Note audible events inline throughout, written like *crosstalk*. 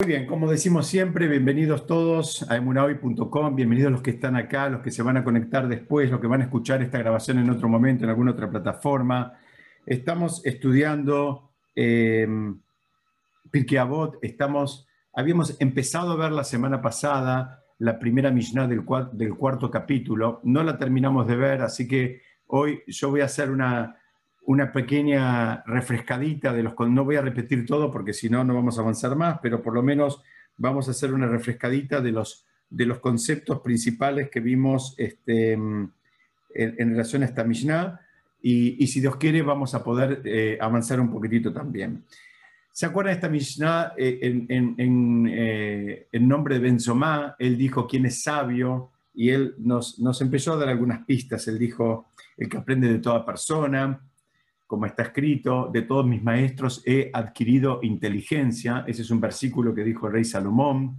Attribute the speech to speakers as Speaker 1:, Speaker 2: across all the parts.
Speaker 1: Muy bien, como decimos siempre, bienvenidos todos a emunahoy.com, bienvenidos los que están acá, los que se van a conectar después, los que van a escuchar esta grabación en otro momento, en alguna otra plataforma. Estamos estudiando eh, estamos, habíamos empezado a ver la semana pasada la primera Mishnah del cuarto capítulo, no la terminamos de ver, así que hoy yo voy a hacer una, una pequeña refrescadita de los... No voy a repetir todo porque si no, no vamos a avanzar más, pero por lo menos vamos a hacer una refrescadita de los, de los conceptos principales que vimos este, en, relación a esta Mishnah y, si Dios quiere vamos a poder eh, avanzar un poquitito también. ¿Se acuerdan de esta Mishnah eh, en, eh, en, nombre de Benzomá? Él dijo quién es sabio y él nos, nos empezó a dar algunas pistas. Él dijo el que aprende de toda persona, como está escrito, de todos mis maestros he adquirido inteligencia. Ese es un versículo que dijo el rey Salomón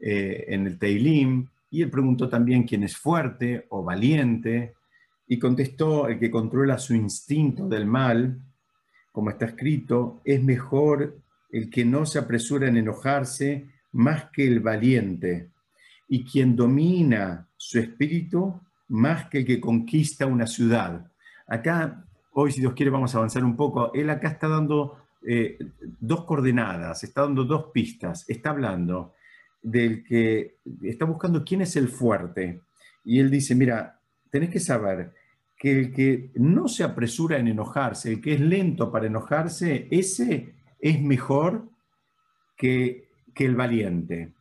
Speaker 1: eh, en el Teilim. Y él preguntó también quién es fuerte o valiente. Y contestó, el que controla su instinto del mal, como está escrito, es mejor el que no se apresura en enojarse más que el valiente. Y quien domina su espíritu más que el que conquista una ciudad. Acá hoy, si Dios quiere, vamos a avanzar un poco. Él acá está dando eh, dos coordenadas, está dando dos pistas, está hablando del que está buscando quién es el fuerte. Y él dice, mira, tenés que saber que el que no se apresura en enojarse, el que es lento para enojarse, ese es mejor que, que el valiente.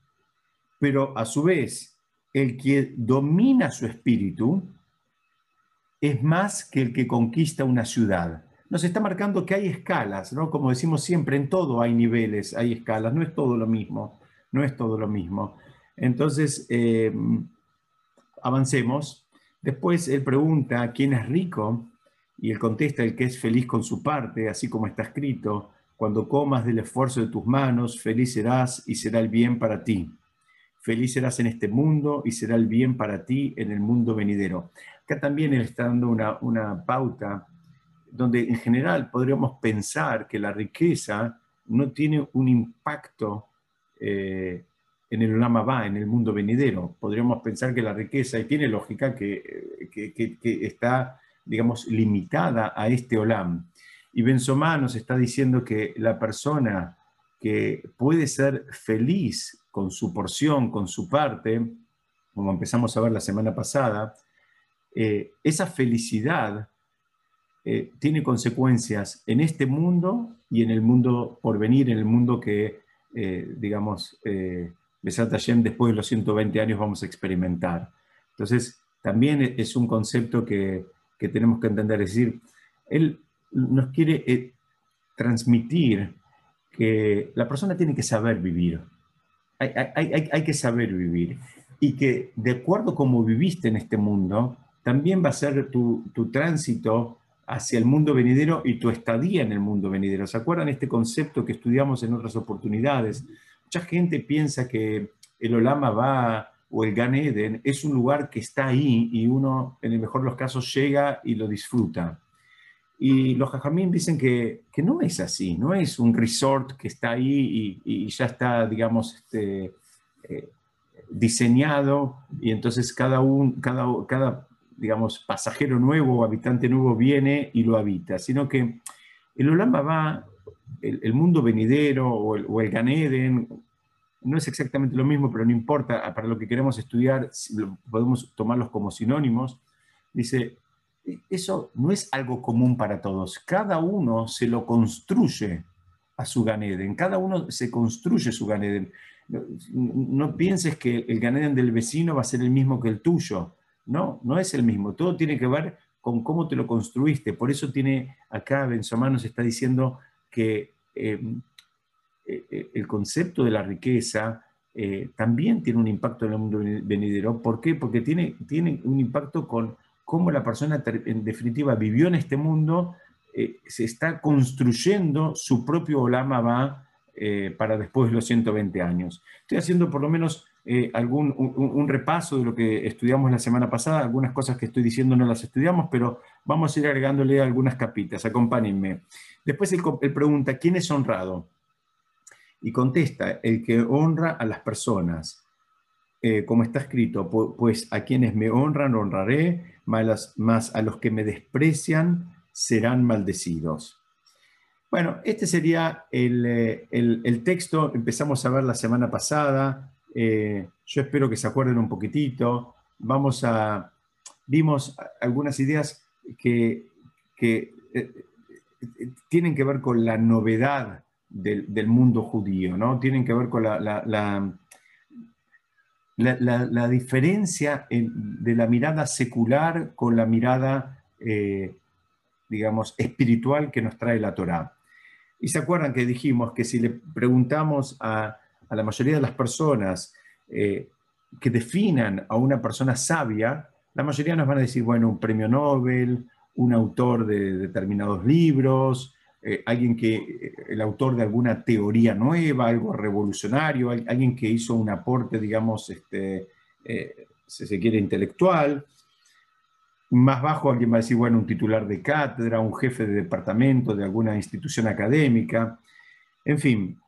Speaker 1: Pero a su vez, el que domina su espíritu, es más que el que conquista una ciudad. Nos está marcando que hay escalas, ¿no? Como decimos siempre, en todo hay niveles, hay escalas, no es todo lo mismo, no es todo lo mismo. Entonces, eh, avancemos. Después él pregunta quién es rico y él contesta el que es feliz con su parte, así como está escrito, cuando comas del esfuerzo de tus manos, feliz serás y será el bien para ti. Feliz serás en este mundo y será el bien para ti en el mundo venidero. Acá también él está dando una, pauta donde en general podríamos pensar que la riqueza no tiene un impacto eh, en el Lama en el mundo venidero. Podríamos pensar que la riqueza, y tiene lógica, que, está, digamos, limitada a este Olam. Y Benzomá nos está diciendo que la persona que puede ser feliz con su porción, con su parte, como empezamos a ver la semana pasada, eh, esa felicidad eh, tiene consecuencias en este mundo y en el mundo por venir, en el mundo que, eh, digamos, Besat después de los 120 años vamos a experimentar. Entonces, también es un concepto que, que tenemos que entender, es decir, él nos quiere transmitir que la persona tiene que saber vivir, hay, que saber vivir y que de acuerdo a cómo viviste en este mundo, también va a ser tu, tránsito hacia el mundo venidero y tu estadía en el mundo venidero. ¿Se acuerdan este concepto que estudiamos en otras oportunidades? Mucha gente piensa que el Olama va o el Gan Eden es un lugar que está ahí y uno, en el mejor de los casos, llega y lo disfruta. Y los jajamín dicen que, no es así, no es un resort que está ahí y, ya está, digamos, este, eh, diseñado y entonces cada, un, cada, cada digamos, pasajero nuevo o habitante nuevo viene y lo habita, sino que el Olama va, el, mundo venidero o el, o Ganeden, no es exactamente lo mismo, pero no importa, para lo que queremos estudiar podemos tomarlos como sinónimos. Dice, eso no es algo común para todos, cada uno se lo construye a su Ganeden, cada uno se construye su Ganeden. No, pienses que el Ganeden del vecino va a ser el mismo que el tuyo no, no es el mismo. Todo tiene que ver con cómo te lo construiste. Por eso tiene acá Benzomá nos está diciendo que em, e, e, el concepto de la riqueza eh, también tiene un impacto en el mundo venidero. ¿Por qué? Porque tiene, tiene un impacto con cómo la persona en definitiva vivió en este mundo, eh, se está construyendo su propio Olama va eh, para después de los 120 años. Estoy haciendo por lo menos eh, algún, un, repaso de lo que estudiamos la semana pasada, algunas cosas que estoy diciendo no las estudiamos, pero vamos a ir agregándole algunas capitas, acompáñenme. Después él, pregunta, ¿quién es honrado? Y contesta, el que honra a las personas, eh, como está escrito, pues a quienes me honran honraré, más a los que me desprecian serán maldecidos. Bueno, este sería eh, el, texto, empezamos a ver la semana pasada, eh, yo espero que se acuerden un poquitito, vamos a, vimos algunas ideas que, eh, tienen que ver con la novedad del, mundo judío, ¿no? Tienen que ver con la, diferencia de la mirada secular con la mirada, digamos, espiritual que nos trae la Torá. Y se acuerdan que dijimos que si le preguntamos a, la mayoría de las personas eh, que definan a una persona sabia, la mayoría nos van a decir, bueno, un premio Nobel, un autor de determinados libros, eh, alguien que, eh, el autor de alguna teoría nueva, algo revolucionario, alguien que hizo un aporte, digamos, este, si se quiere, intelectual. Más bajo alguien va a decir, bueno, un titular de cátedra, un jefe de departamento de alguna institución académica. En fin,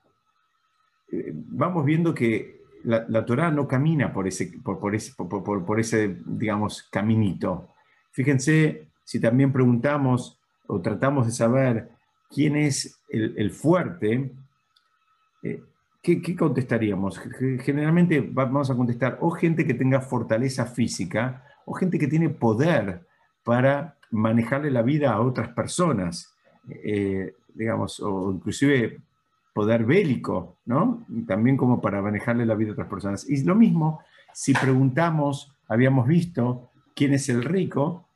Speaker 1: eh, vamos viendo que la, la Torah no camina por ese, por, ese, por, ese, digamos, caminito. Fíjense, si también preguntamos o tratamos de saber quién es el, fuerte, eh, ¿qué, ¿qué, contestaríamos? Generalmente vamos a contestar o gente que tenga fortaleza física o gente que tiene poder para manejarle la vida a otras personas, eh, digamos, o inclusive poder bélico, ¿no? También como para manejarle la vida a otras personas. Y lo mismo, si preguntamos, habíamos visto quién es el rico,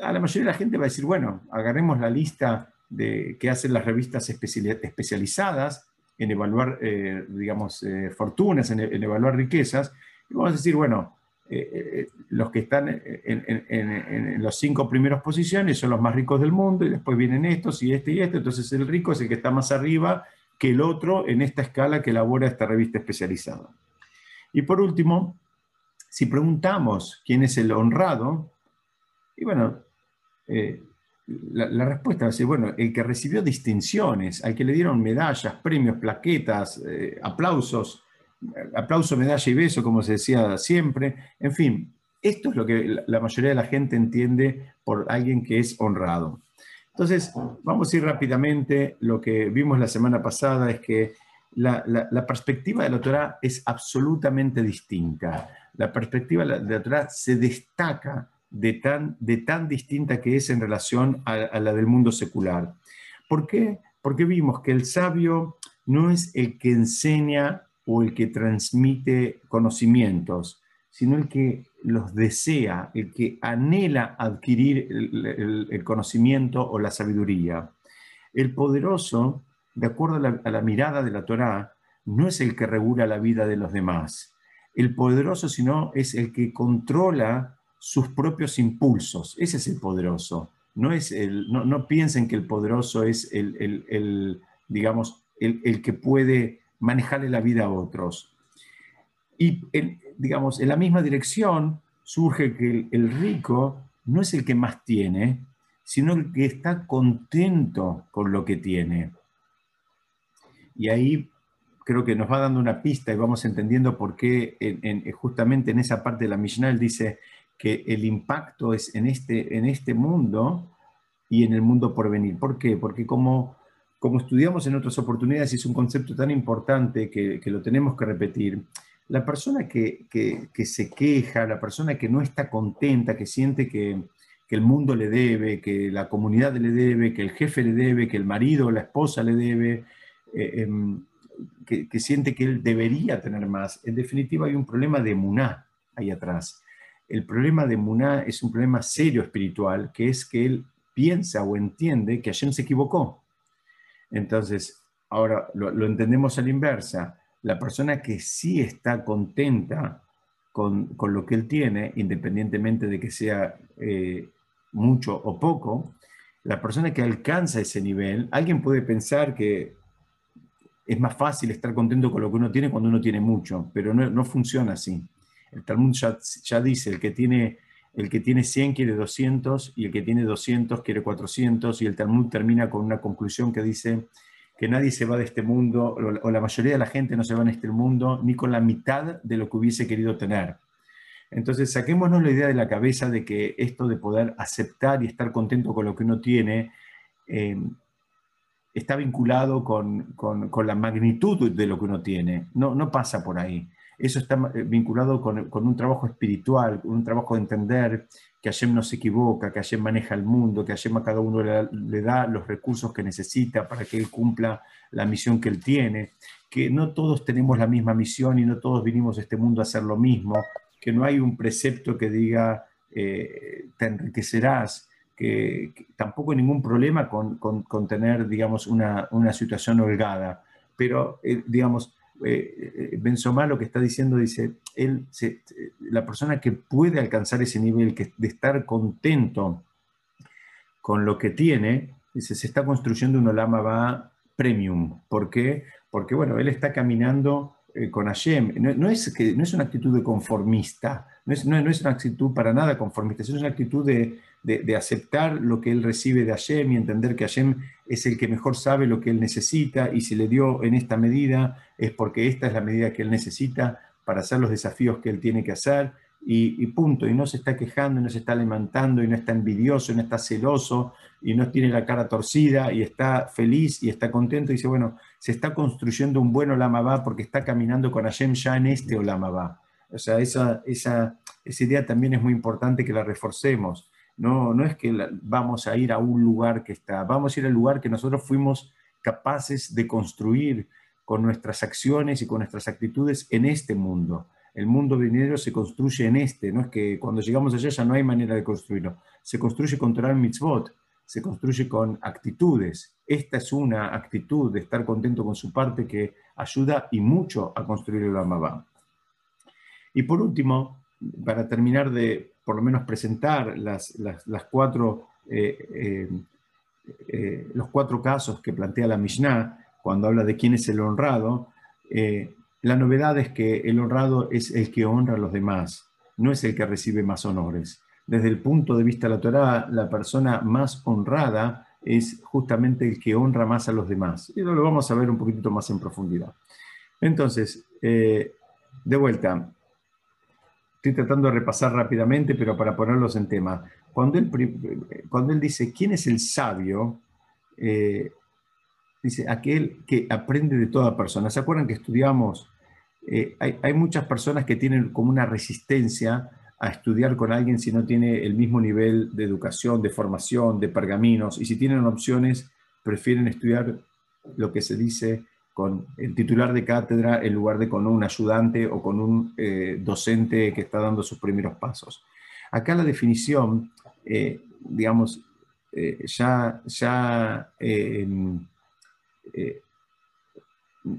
Speaker 1: a la mayoría de la gente va a decir, bueno, agarremos la lista de, que hacen las revistas especializadas en evaluar, eh, digamos, eh, fortunas, en, en, evaluar riquezas, y vamos a decir, bueno, eh, los que están en, en, los cinco primeros posiciones son los más ricos del mundo y después vienen estos y este y este, entonces el rico es el que está más arriba que el otro en esta escala que elabora esta revista especializada. Y por último, si preguntamos quién es el honrado, y bueno, la, respuesta va a ser, bueno, el que recibió distinciones, al que le dieron medallas, premios, plaquetas, aplausos, aplauso, medalla y beso, como se decía siempre. En fin, esto es lo que la mayoría de la gente entiende por alguien que es honrado. Entonces, vamos a ir rápidamente. Lo que vimos la semana pasada es que la, perspectiva de la Torah es absolutamente distinta. La perspectiva de la se destaca de tan, de tan distinta que es en relación a, a la del mundo secular. ¿Por qué? Porque vimos que el sabio no es el que enseña o el que transmite conocimientos, sino el que los desea, el que anhela adquirir el, conocimiento o la sabiduría. El poderoso, de acuerdo a la, mirada de la Torá, no es el que regula la vida de los demás. El poderoso, sino es el que controla sus propios impulsos. Ese es el poderoso. No, es el, no, piensen que el poderoso es el, digamos, el, que puede manejarle la vida a otros. Y, digamos, en la misma dirección surge que el, rico no es el que más tiene, sino el que está contento con lo que tiene. Y ahí creo que nos va dando una pista y vamos entendiendo por qué justamente en esa parte de la Mishnah dice que el impacto es en este, en este mundo y en el mundo por venir. ¿Por qué? Porque como como estudiamos en otras oportunidades, es un concepto tan importante que, lo tenemos que repetir. La persona que, se queja, la persona que no está contenta, que siente que, el mundo le debe, que la comunidad le debe, que el jefe le debe, que el marido o la esposa le debe, eh, em, que, siente que él debería tener más. En definitiva, hay un problema de muná ahí atrás. El problema de muná es un problema serio espiritual, que es que él piensa o entiende que Hashem se equivocó entonces, ahora lo, entendemos a la inversa. La persona que sí está contenta con, lo que él tiene, independientemente de que sea eh, mucho o poco, la persona que alcanza ese nivel, alguien puede pensar que es más fácil estar contento con lo que uno tiene cuando uno tiene mucho, pero no, funciona así. El Talmud ya, dice, el que tiene el que tiene 100 quiere 200 y el que tiene 200 quiere 400 y el Talmud termina con una conclusión que dice que nadie se va de este mundo, o la mayoría de la gente no se va en este mundo ni con la mitad de lo que hubiese querido tener. Entonces, saquémonos la idea de la cabeza de que esto de poder aceptar y estar contento con lo que uno tiene eh, está vinculado con, la magnitud de lo que uno tiene. No, no pasa por ahí. Eso está eh, vinculado con, un trabajo espiritual, con un trabajo de entender que Hashem no se equivoca, que Hashem maneja el mundo, que Hashem a cada uno le da los recursos que necesita para que él cumpla la misión que él tiene, que no todos tenemos la misma misión y no todos vinimos a este mundo a hacer lo mismo, que no hay un precepto que diga eh, te enriquecerás, que, tampoco hay ningún problema con, con, tener, digamos, una, una, situación holgada, pero, eh, digamos, eh, eh Benzomá lo que está diciendo, dice, él, la persona que puede alcanzar ese nivel de estar contento con lo que tiene, dice, se está construyendo un Olama va premium. ¿Por qué? Porque, bueno, él está caminando eh, con Hashem. No, es que, no es una actitud de conformista, no es, no, es una actitud para nada conformista, es una actitud de, de, aceptar lo que él recibe de Hashem y entender que Hashem es el que mejor sabe lo que él necesita y si le dio en esta medida es porque esta es la medida que él necesita para hacer los desafíos que él tiene que hacer y, punto. Y no se está quejando, no se está levantando, y no está envidioso, y no está celoso, y no tiene la cara torcida, y está feliz y está contento. Y dice, bueno, se está construyendo un buen Olamabá porque está caminando con Hashem ya en este Olamabá. O sea, esa, esa, esa idea también es muy importante que la reforcemos. No, no es que vamos a ir a un lugar que está, vamos a ir al lugar que nosotros fuimos capaces de construir con nuestras acciones y con nuestras actitudes en este mundo. El mundo venidero se construye en este, no es que cuando llegamos allá ya no hay manera de construirlo. Se construye con Torah Mitzvot, se construye con actitudes. Esta es una actitud de estar contento con su parte que ayuda y mucho a construir el Amabá. Y por último, para terminar de por lo menos presentar las, cuatro, eh, eh, eh, los cuatro casos que plantea la Mishnah cuando habla de quién es el honrado, la novedad es que el honrado es el que honra a los demás, no es el que recibe más honores. Desde el punto de vista de la Torah, la persona más honrada es justamente el que honra más a los demás. Y lo vamos a ver un poquitito más en profundidad. Entonces, de vuelta, estoy tratando de repasar rápidamente, pero para ponerlos en tema. Cuando él, cuando él dice, ¿quién es el sabio? Eh, dice, aquel que aprende de toda persona. ¿Se acuerdan que estudiamos? Eh, hay, muchas personas que tienen como una resistencia a estudiar con alguien si no tiene el mismo nivel de educación, de formación, de pergaminos, y si tienen opciones, prefieren estudiar lo que se dice con el titular de cátedra en lugar de con un ayudante o con un eh, docente que está dando sus primeros pasos. Acá la definición, eh, digamos, ya, ya eh,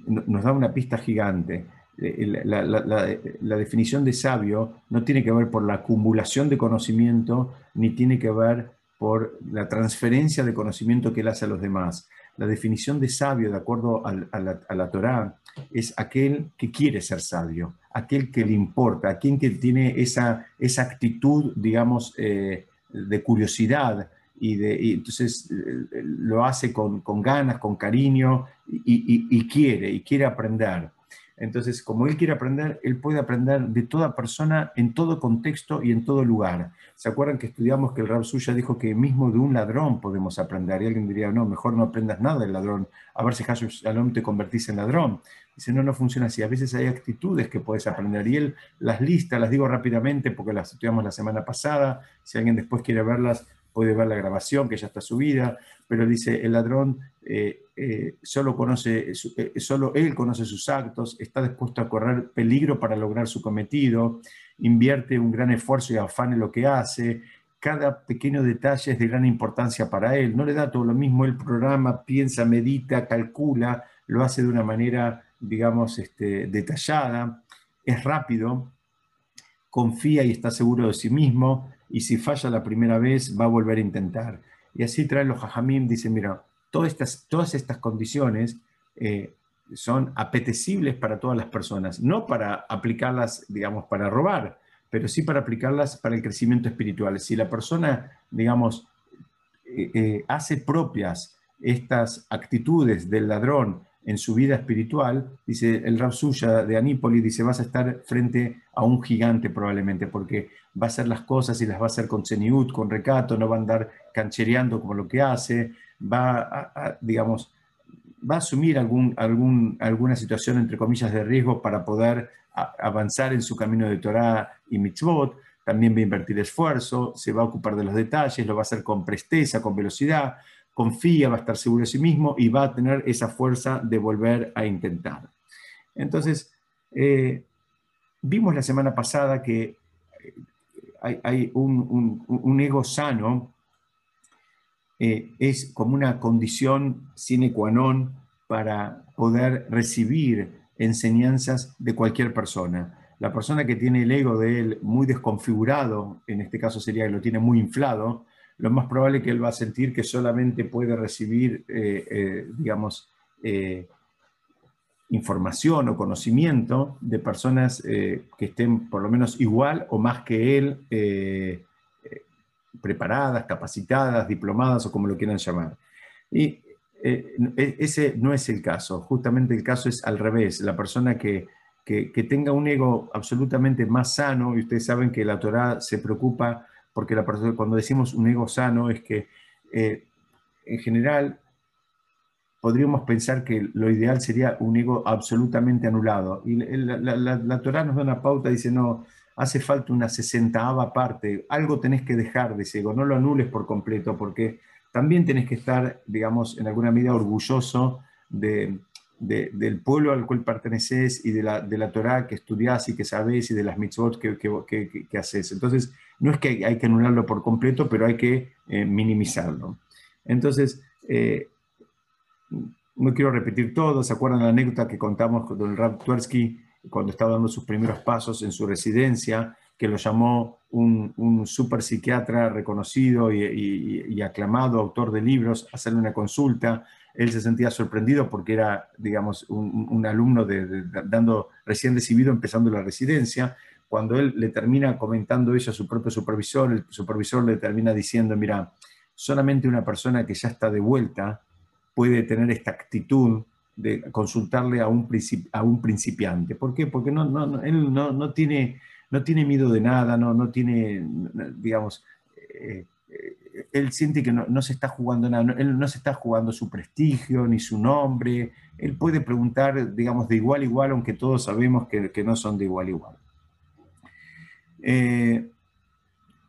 Speaker 1: nos da una pista gigante. Eh, la, definición de sabio no tiene que ver por la acumulación de conocimiento, ni tiene que ver por la transferencia de conocimiento que él hace a los demás. La definición de sabio, de acuerdo a, la, a Torá, es aquel que quiere ser sabio, aquel que le importa, aquel que tiene esa, esa actitud, digamos, eh, de curiosidad, y, entonces eh, lo hace con, ganas, con cariño y, quiere, y quiere aprender. Entonces, como él quiere aprender, él puede aprender de toda persona, en todo contexto y en todo lugar. ¿Se acuerdan que estudiamos que el Rab Suya dijo que mismo de un ladrón podemos aprender? Y alguien diría, no, mejor no aprendas nada del ladrón, a ver si Shalom te convertís en ladrón. Dice, no, no funciona así. A veces hay actitudes que puedes aprender. Y él las lista, las digo rápidamente porque las estudiamos la semana pasada. Si alguien después quiere verlas, puede ver la grabación que ya está subida, pero dice, el ladrón eh, eh, solo, conoce, eh, solo él conoce sus actos, está dispuesto a correr peligro para lograr su cometido, invierte un gran esfuerzo y afán en lo que hace, cada pequeño detalle es de gran importancia para él, no le da todo lo mismo, él programa, piensa, medita, calcula, lo hace de una manera, digamos, este, detallada, es rápido, confía y está seguro de sí mismo, y si falla la primera vez va a volver a intentar. Y así traen los jajamim, dicen, mira, todas estas, todas estas condiciones eh, son apetecibles para todas las personas, no para aplicarlas, digamos, para robar, pero sí para aplicarlas para el crecimiento espiritual. Si la persona, digamos, eh, eh, hace propias estas actitudes del ladrón en su vida espiritual, dice el Rab Suya de Anípolis, dice, vas a estar frente a un gigante probablemente, porque va a hacer las cosas y las va a hacer con ceniut, con recato, no va a andar canchereando como lo que hace, va a, digamos, va a asumir algún, algún, alguna situación, entre comillas, de riesgo para poder avanzar en su camino de Torah y mitzvot, también va a invertir esfuerzo, se va a ocupar de los detalles, lo va a hacer con presteza, con velocidad, confía, va a estar seguro de sí mismo y va a tener esa fuerza de volver a intentar. Entonces, eh, vimos la semana pasada que hay, un, ego sano, eh, es como una condición sine qua non para poder recibir enseñanzas de cualquier persona. La persona que tiene el ego de él muy desconfigurado, en este caso sería que lo tiene muy inflado, lo más probable es que él va a sentir que solamente puede recibir, eh, eh, digamos, información o conocimiento de personas que estén por lo menos igual o más que él, preparadas, capacitadas, diplomadas o como lo quieran llamar. Y e, ese no es el caso, justamente el caso es al revés, la persona que, que, que tenga un ego absolutamente más sano, y ustedes saben que la Torah se preocupa porque la persona, cuando decimos un ego sano es que eh, en general podríamos pensar que lo ideal sería un ego absolutamente anulado. Y la, la, Torah nos da una pauta, dice, no, hace falta una sesentaava parte, algo tenés que dejar de ese ego, no lo anules por completo, porque también tenés que estar, digamos, en alguna medida orgulloso de, del pueblo al cual perteneces y de la, de la Torah que estudias y que sabes y de las mitzvot que, que, que, haces. Entonces, no es que hay que anularlo por completo, pero hay que eh, minimizarlo. Entonces, eh, no quiero repetir todo, ¿se acuerdan la anécdota que contamos con el Rab Tversky cuando estaba dando sus primeros pasos en su residencia, que lo llamó un, un super psiquiatra reconocido y, aclamado, autor de libros, hacerle una consulta él se sentía sorprendido porque era, digamos, un, alumno de, dando recién recibido, empezando la residencia. Cuando él le termina comentando eso a su propio supervisor, el supervisor le termina diciendo, mira, solamente una persona que ya está de vuelta puede tener esta actitud de consultarle a un, a un principiante. ¿Por qué? Porque no, no, él no, no, tiene, no tiene miedo de nada, no, no tiene, digamos, eh, él siente que no, se está jugando nada, él no se está jugando su prestigio ni su nombre, él puede preguntar, digamos, de igual a igual, aunque todos sabemos que, no son de igual a igual. Eh,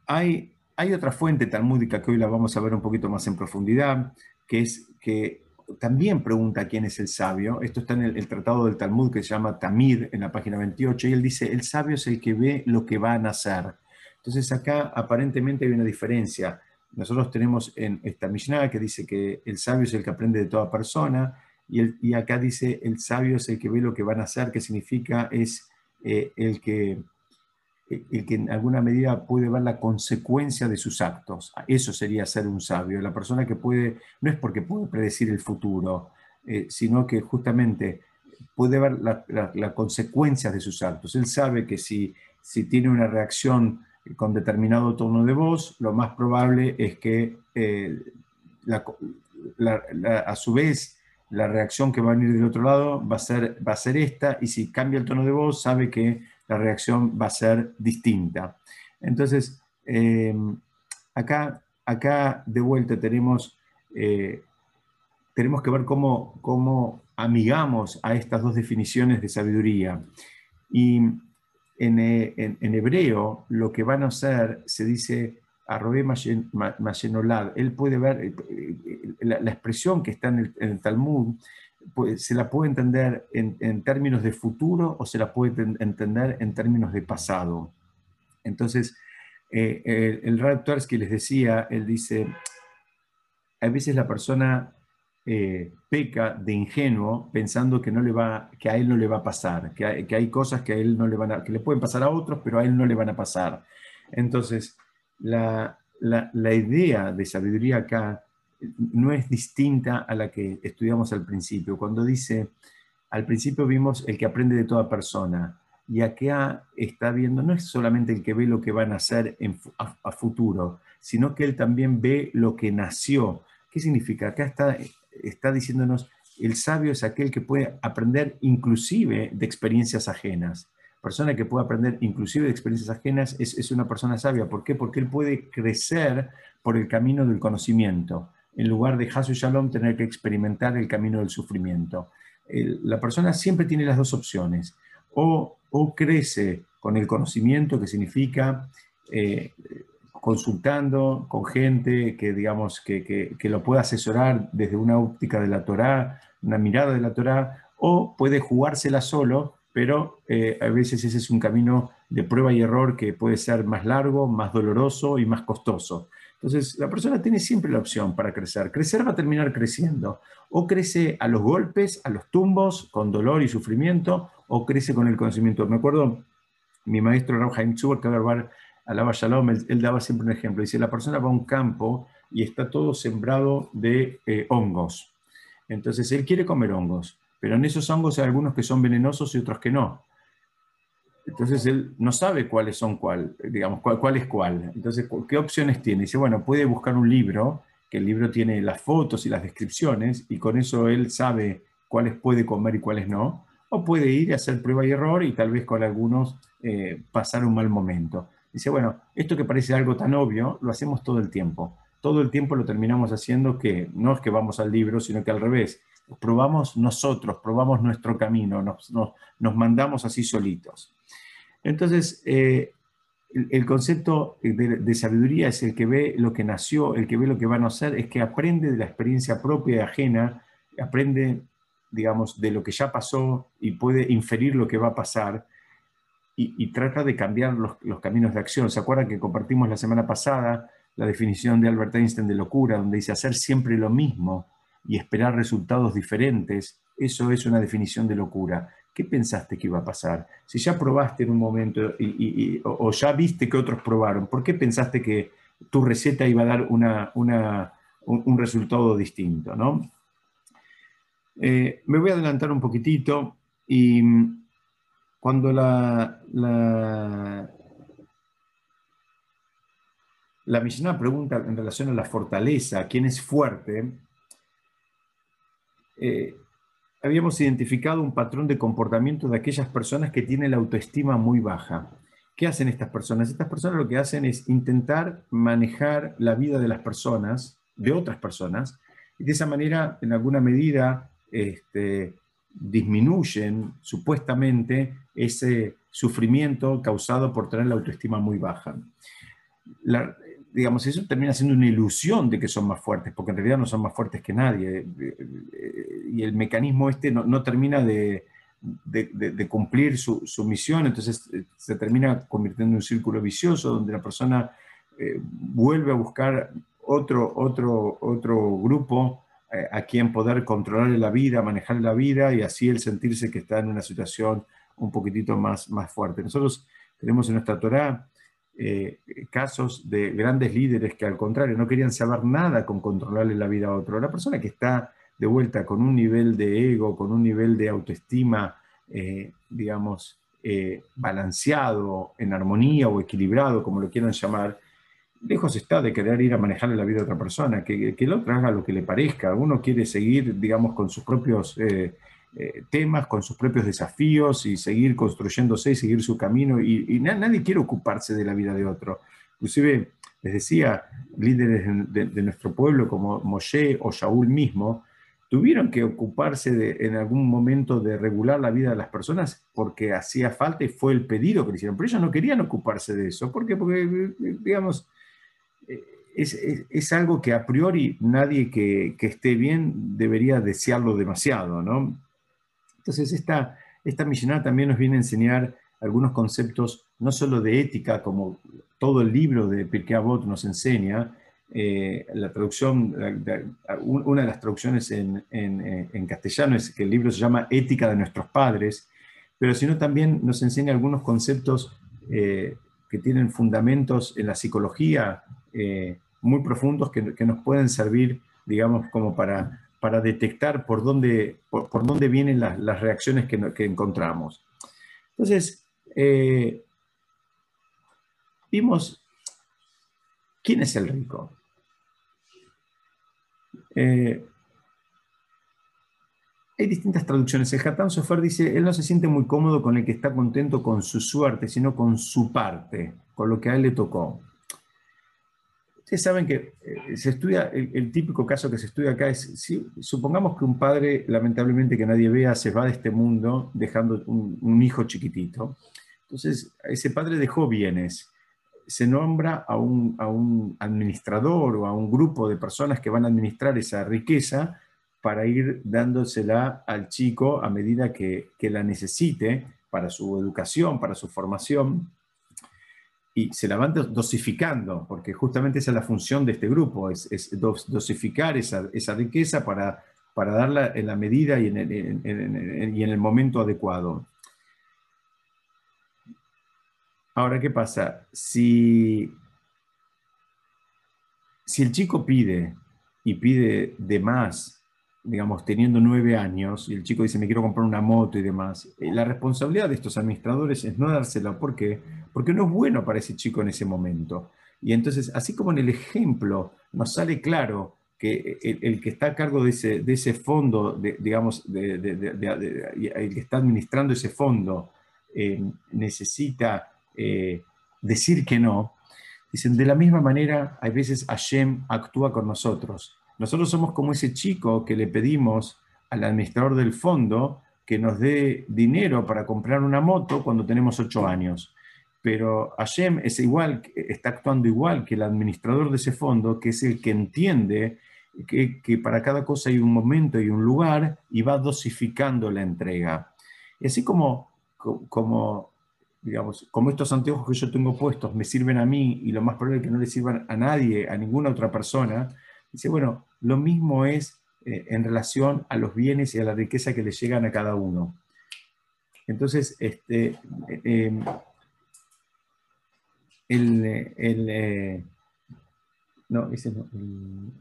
Speaker 1: hay, hay otra fuente talmúdica que hoy la vamos a ver un poquito más en profundidad, que es que también pregunta quién es el sabio. Esto está en el, tratado del Talmud que se llama Tamid, en la página 28, y él dice, el sabio es el que ve lo que va a nacer. Entonces acá aparentemente hay una diferencia. Nosotros tenemos en esta Mishnah que dice que el sabio es el que aprende de toda persona y, y acá dice el sabio es el que ve lo que van a hacer, que significa es eh, el, que, el que en alguna medida puede ver la consecuencia de sus actos. Eso sería ser un sabio. La persona que puede, no es porque puede predecir el futuro, eh, sino que justamente puede ver las la, consecuencias de sus actos. Él sabe que si, si tiene una reacción con determinado tono de voz, lo más probable es que eh, a su vez la reacción que va a venir del otro lado va a, ser, va a ser esta, y si cambia el tono de voz, sabe que la reacción va a ser distinta. Entonces, eh, acá, acá de vuelta tenemos, eh, tenemos que ver cómo, cómo amigamos a estas dos definiciones de sabiduría. Y eh, en, hebreo lo que van a hacer se dice arrobe mayenolad. Él puede ver eh, la, expresión que está en el, Talmud, se la puede entender en, términos de futuro o se la puede entender en términos de pasado. Entonces, el, el Rab les decía, él dice, a veces la persona eh, peca de ingenuo pensando que, no le va, que a él no le va a pasar, que hay, que hay cosas que a él no le van a, que le pueden pasar a otros, pero a él no le van a pasar. Entonces, la, la, idea de sabiduría acá no es distinta a la que estudiamos al principio. Cuando dice, al principio vimos el que aprende de toda persona, y acá está viendo, no es solamente el que ve lo que van a hacer en, a futuro, sino que él también ve lo que nació. ¿Qué significa? Acá está está diciéndonos, el sabio es aquel que puede aprender inclusive de experiencias ajenas. Persona que puede aprender inclusive de experiencias ajenas es, es una persona sabia. ¿Por qué? Porque él puede crecer por el camino del conocimiento, en lugar de Hasu Shalom tener que experimentar el camino del sufrimiento. la persona siempre tiene las dos opciones. O, o crece con el conocimiento, que significa eh, consultando con gente que, digamos, que, lo pueda asesorar desde una óptica de la Torá, una mirada de la Torá, o puede jugársela solo, pero eh, a veces ese es un camino de prueba y error que puede ser más largo, más doloroso y más costoso. Entonces, la persona tiene siempre la opción para crecer. Crecer va a terminar creciendo. O crece a los golpes, a los tumbos, con dolor y sufrimiento, o crece con el conocimiento. Me acuerdo, mi maestro Raúl Haim Zuber, que alaba Shalom, él, daba siempre un ejemplo. Dice, la persona va a un campo y está todo sembrado de eh, hongos. Entonces, él quiere comer hongos, pero en esos hongos hay algunos que son venenosos y otros que no. Entonces, él no sabe cuáles son cuál, digamos, cuál, cuál es cuál. Entonces, ¿qué opciones tiene? Dice, bueno, puede buscar un libro, que el libro tiene las fotos y las descripciones, y con eso él sabe cuáles puede comer y cuáles no, o puede ir a hacer prueba y error y tal vez con algunos eh, pasar un mal momento. Dice, bueno, esto que parece algo tan obvio, lo hacemos todo el tiempo. Todo el tiempo lo terminamos haciendo que no es que vamos al libro, sino que al revés. Probamos nosotros, probamos nuestro camino, nos, nos, mandamos así solitos. Entonces, eh, el, concepto de, sabiduría es el que ve lo que nació, el que ve lo que va a nacer, es que aprende de la experiencia propia y ajena, aprende, digamos, de lo que ya pasó y puede inferir lo que va a pasar y, trata de cambiar los, caminos de acción. ¿Se acuerdan que compartimos la semana pasada la definición de Albert Einstein de locura, donde dice hacer siempre lo mismo y esperar resultados diferentes? Eso es una definición de locura. ¿Qué pensaste que iba a pasar? Si ya probaste en un momento o, ya viste que otros probaron, ¿por qué pensaste que tu receta iba a dar un, resultado distinto? ¿no? Eh, me voy a adelantar un poquitito y cuando la, la, la pregunta en relación a la fortaleza, quién es fuerte, eh, habíamos identificado un patrón de comportamiento de aquellas personas que tienen la autoestima muy baja. ¿Qué hacen estas personas? Estas personas lo que hacen es intentar manejar la vida de las personas, de otras personas, y de esa manera, en alguna medida, este, disminuyen supuestamente ese sufrimiento causado por tener la autoestima muy baja. Digamos, eso termina siendo una ilusión de que son más fuertes, porque en realidad no son más fuertes que nadie. Y el mecanismo este no, termina de, cumplir su, misión, entonces eh, se termina convirtiendo en un círculo vicioso donde la persona eh, vuelve a buscar otro, otro, otro grupo eh, a quien poder controlar la vida, manejar la vida y así el sentirse que está en una situación un poquitito más, más fuerte. Nosotros tenemos en nuestra Torah eh, casos de grandes líderes que al contrario no querían saber nada con controlarle la vida a otro. La persona que está de vuelta con un nivel de ego, con un nivel de autoestima, eh, digamos, balanceado, en armonía o equilibrado, como lo quieran llamar, lejos está de querer ir a manejarle la vida a otra persona, que, que el otro haga lo que le parezca. Uno quiere seguir, digamos, con sus propios eh, eh, temas, con sus propios desafíos y seguir construyéndose y seguir su camino. Y, nadie quiere ocuparse de la vida de otro. Inclusive, les decía, líderes de, nuestro pueblo como Moshe o Shaul mismo, tuvieron que ocuparse en algún momento de regular la vida de las personas porque hacía falta y fue el pedido que le hicieron. Pero ellos no querían ocuparse de eso. ¿Por qué? Porque, digamos, es, algo que a priori nadie que, esté bien debería desearlo demasiado, ¿no? Entonces, esta, esta también nos viene a enseñar algunos conceptos, no solo de ética, como todo el libro de Pirkei Avot nos enseña, eh, la traducción, una de las traducciones en, castellano es que el libro se llama Ética de nuestros padres, pero sino también nos enseña algunos conceptos eh, que tienen fundamentos en la psicología eh, muy profundos que, nos pueden servir, digamos, como para, para detectar por dónde, por, dónde vienen las, reacciones que, encontramos. Entonces, eh, vimos quién es el rico. Eh, hay distintas traducciones. El Hatán Sofer dice, él no se siente muy cómodo con el que está contento con su suerte, sino con su parte, con lo que a él le tocó. Ustedes saben que eh, se estudia, el, típico caso que se estudia acá es, si, supongamos que un padre, lamentablemente que nadie vea, se va de este mundo dejando un, hijo chiquitito. Entonces, ese padre dejó bienes. Se nombra a un, a un administrador o a un grupo de personas que van a administrar esa riqueza para ir dándosela al chico a medida que, la necesite para su educación, para su formación, y se la van dosificando, porque justamente esa es la función de este grupo, es, dosificar esa, riqueza para, darla en la medida y en el, y en el momento adecuado. Ahora, ¿qué pasa? Si, si el chico pide y pide de más digamos, teniendo nueve años, y el chico dice, me quiero comprar una moto y demás, eh, la responsabilidad de estos administradores es no dársela. ¿Por qué? Porque no es bueno para ese chico en ese momento. Y entonces, así como en el ejemplo nos sale claro que el, que está a cargo de ese, de ese fondo, digamos, el que está administrando ese fondo, eh, necesita eh, decir que no, dicen, de la misma manera, hay veces Hashem actúa con nosotros nosotros somos como ese chico que le pedimos al administrador del fondo que nos dé dinero para comprar una moto cuando tenemos ocho años. Pero Hashem es igual, está actuando igual que el administrador de ese fondo, que es el que entiende que, para cada cosa hay un momento y un lugar y va dosificando la entrega. Y así como, como, digamos, como estos anteojos que yo tengo puestos me sirven a mí y lo más probable es que no le sirvan a nadie, a ninguna otra persona, dice, bueno, lo mismo es eh, en relación a los bienes y a la riqueza que le llegan a cada uno. Entonces, este, em, el, el eh, no, ese no, el,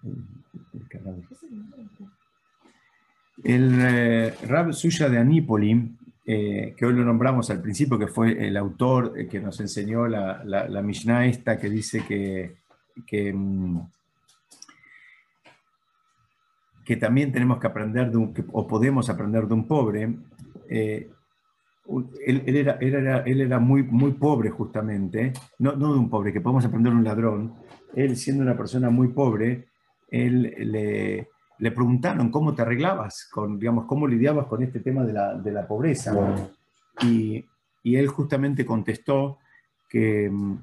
Speaker 1: el, eh, Rab Suya de Anípoli, que hoy lo nombramos al principio, que fue el autor que nos enseñó la, la, Mishnah esta que dice que, que mm, que también tenemos que aprender de un, o podemos aprender de un pobre, eh, él, era, él, era, muy, muy pobre justamente, no, no, de un pobre, que podemos aprender de un ladrón, él siendo una persona muy pobre, él le, le preguntaron cómo te arreglabas, con, digamos, cómo lidiabas con este tema de la, de la pobreza. Y, y, él justamente contestó que mm,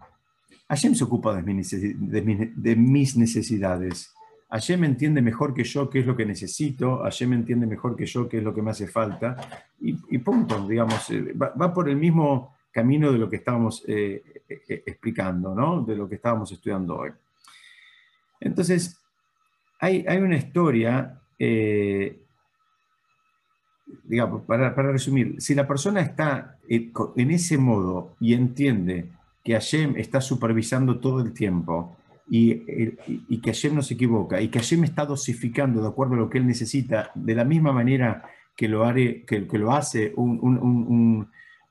Speaker 1: Hashem se ocupa de de mis necesidades Hashem entiende mejor que yo qué es lo que necesito, Hashem entiende mejor que yo qué es lo que me hace falta, y, punto, digamos, eh, va, por el mismo camino de lo que estábamos eh, eh, explicando, ¿no? de lo que estábamos estudiando hoy. Entonces, hay, hay una historia, digamos, para, para, resumir, si la persona está en ese modo y entiende que Hashem está supervisando todo el tiempo, y, que Hashem no se equivoca y que Hashem está dosificando de acuerdo a lo que él necesita, de la misma manera que lo, hace un,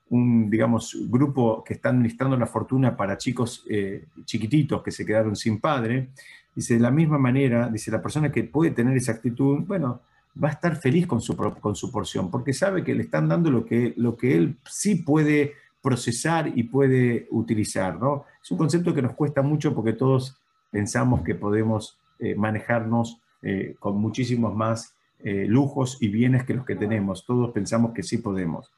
Speaker 1: digamos, grupo que está administrando la fortuna para chicos eh, chiquititos que se quedaron sin padre. Dice, de la misma manera, dice, la persona que puede tener esa actitud, bueno, va a estar feliz con su, con su porción, porque sabe que le están dando lo que, lo que él sí puede procesar y puede utilizar. ¿no? Es un concepto que nos cuesta mucho porque todos pensamos que podemos eh, manejarnos eh, con muchísimos más eh, lujos y bienes que los que tenemos. Todos pensamos que sí podemos.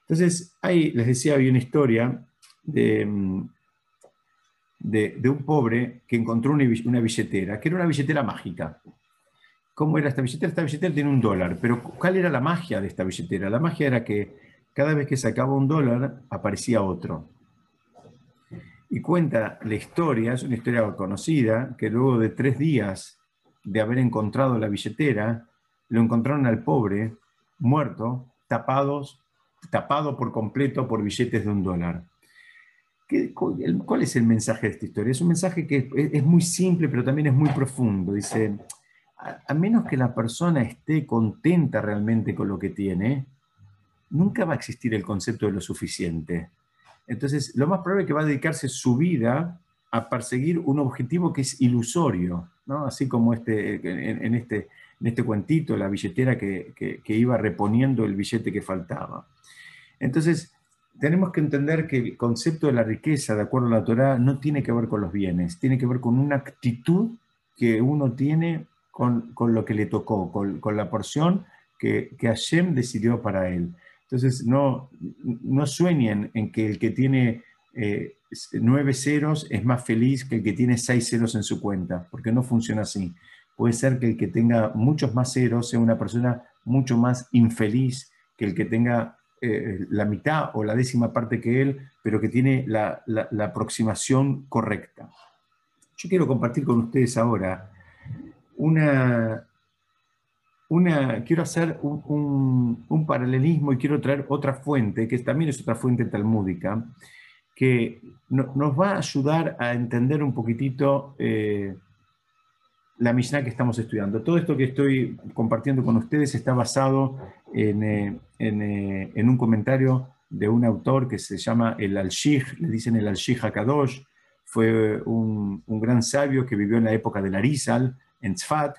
Speaker 1: Entonces, ahí les decía, había una historia de, de, un pobre que encontró una, una, billetera, que era una billetera mágica. ¿Cómo era esta billetera? Esta billetera tiene un dólar, pero ¿cuál era la magia de esta billetera? La magia era que cada vez que sacaba un dólar aparecía otro y cuenta la historia, es una historia conocida, que luego de tres días de haber encontrado la billetera, lo encontraron al pobre muerto, tapados, tapado por completo por billetes de un dólar. ¿Cuál es el mensaje de esta historia? Es un mensaje que es muy simple, pero también es muy profundo. Dice, a menos que la persona esté contenta realmente con lo que tiene, nunca va a existir el concepto de lo suficiente. Entonces, lo más probable es que va a dedicarse su vida a perseguir un objetivo que es ilusorio, ¿no? así como este, en, este, en este cuentito, la billetera que, que, iba reponiendo el billete que faltaba. Entonces, tenemos que entender que el concepto de la riqueza, de acuerdo a la Torah, no tiene que ver con los bienes, tiene que ver con una actitud que uno tiene con, con lo que le tocó, con, con la porción que, que, Hashem decidió para él. Entonces, no, no sueñen en que el que tiene eh, nueve ceros es más feliz que el que tiene seis ceros en su cuenta, porque no funciona así. Puede ser que el que tenga muchos más ceros sea una persona mucho más infeliz que el que tenga eh, la mitad o la décima parte que él, pero que tiene la, aproximación correcta. Yo quiero compartir con ustedes ahora una, una, quiero hacer un, paralelismo y quiero traer otra fuente, que también es otra fuente talmúdica, que nos va a ayudar a entender un poquitito eh, la Mishnah que estamos estudiando. Todo esto que estoy compartiendo con ustedes está basado en, eh, eh, un comentario de un autor que se llama el Al-Shih, le dicen el Al-Shih HaKadosh, fue un, un, gran sabio que vivió en la época del Arizal, en Tzfat,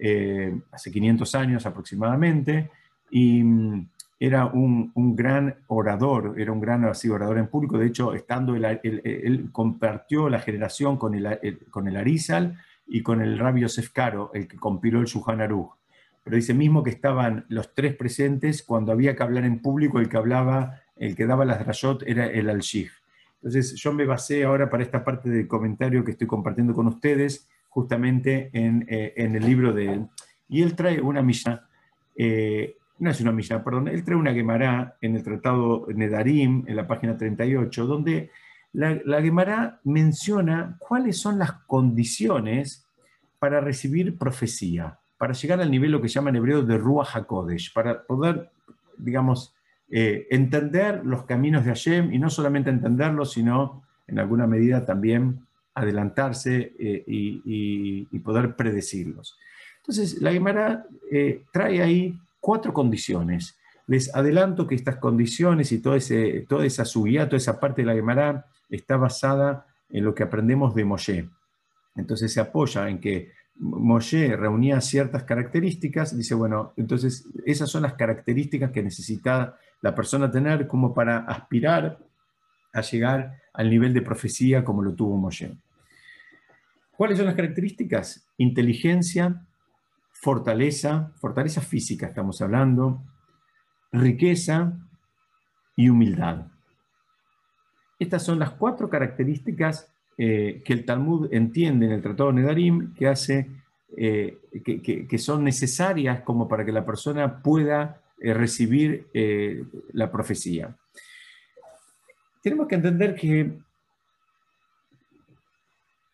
Speaker 1: eh, hace 500 años aproximadamente, y mm, era un, un, gran orador, era un gran orador en público, de hecho, estando él, compartió la generación con el, con el Arizal, y con el rabio Yosef Caro, el que compiló el Shuhan Aruch. Pero dice mismo que estaban los tres presentes cuando había que hablar en público, el que hablaba, el que daba las rayot era el al Entonces yo me basé ahora para esta parte del comentario que estoy compartiendo con ustedes, justamente en, eh, en el libro de él. Y él trae una misa, eh, no es una misa, perdón, él trae una Gemara en el tratado Nedarim, en la página 38, donde la, la menciona cuáles son las condiciones para recibir profecía, para llegar al nivel lo que llaman en hebreo de Ruach HaKodesh, para poder, digamos, eh, entender los caminos de Hashem y no solamente entenderlos, sino en alguna medida también adelantarse eh, y, poder predecirlos. Entonces, la Gemara eh, trae ahí cuatro condiciones. Les adelanto que estas condiciones y toda, ese, toda esa subida, toda esa parte de la Gemara está basada en lo que aprendemos de Moshe. Entonces se apoya en que Moshe reunía ciertas características, dice, bueno, entonces esas son las características que necesita la persona tener como para aspirar a llegar al nivel de profecía como lo tuvo Moshe. ¿Cuáles son las características? Inteligencia, fortaleza, fortaleza física estamos hablando, riqueza y humildad. Estas son las cuatro características eh, que el Talmud entiende en el Tratado de Nedarim que, hace, eh, que, son necesarias como para que la persona pueda eh, recibir la profecía. Tenemos que entender que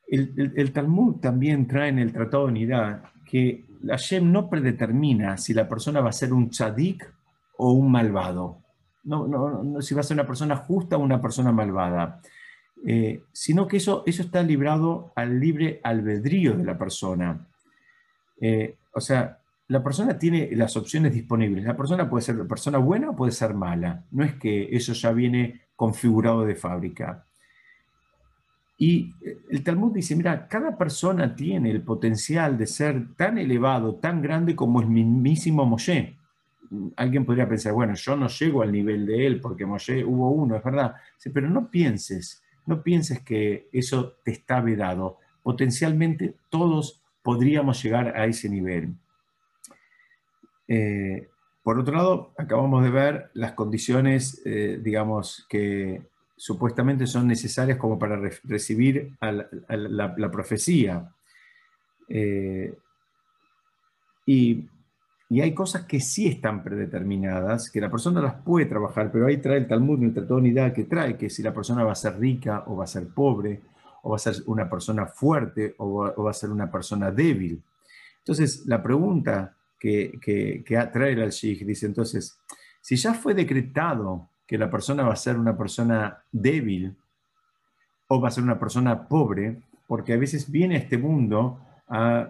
Speaker 1: el, Talmud también trae en el Tratado de Unidad que Hashem no predetermina si la persona va a ser un tzadik o un malvado no, no, si va a ser una persona justa o una persona malvada, eh, sino que eso, eso está librado al libre albedrío de la persona. Eh, o sea, la persona tiene las opciones disponibles. La persona puede ser persona buena o puede ser mala. No es que eso ya viene configurado de fábrica. Y el Talmud dice, mira, cada persona tiene el potencial de ser tan elevado, tan grande como el mismísimo Moshe alguien podría pensar, bueno, yo no llego al nivel de él porque Moshe hubo uno, es verdad. pero no pienses, no pienses que eso te está vedado. Potencialmente todos podríamos llegar a ese nivel. Eh, por otro lado, acabamos de ver las condiciones, eh, digamos, que supuestamente son necesarias como para recibir la, profecía. Eh, y y hay cosas que sí están predeterminadas, que la persona las puede trabajar, pero ahí trae el Talmud, el Tratado Unidad que trae, que si la persona va a ser rica o va a ser pobre, o va a ser una persona fuerte o va, a ser una persona débil. Entonces, la pregunta que, que, que trae el Al-Sheikh dice entonces, si ya fue decretado que la persona va a ser una persona débil o va a ser una persona pobre, porque a veces viene a este mundo a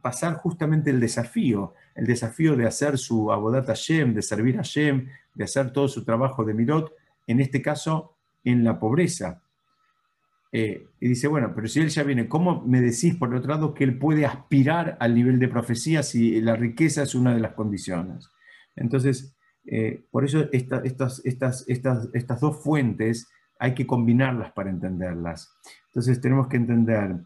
Speaker 1: pasar justamente el desafío, el desafío de hacer su abodat Hashem, de servir a Hashem, de hacer todo su trabajo de Mirot, en este caso en la pobreza. Eh, y dice, bueno, pero si él ya viene, ¿cómo me decís por otro lado que él puede aspirar al nivel de profecía si la riqueza es una de las condiciones? Entonces, eh, por eso estas, estas, estas, estas dos fuentes hay que combinarlas para entenderlas. Entonces tenemos que entender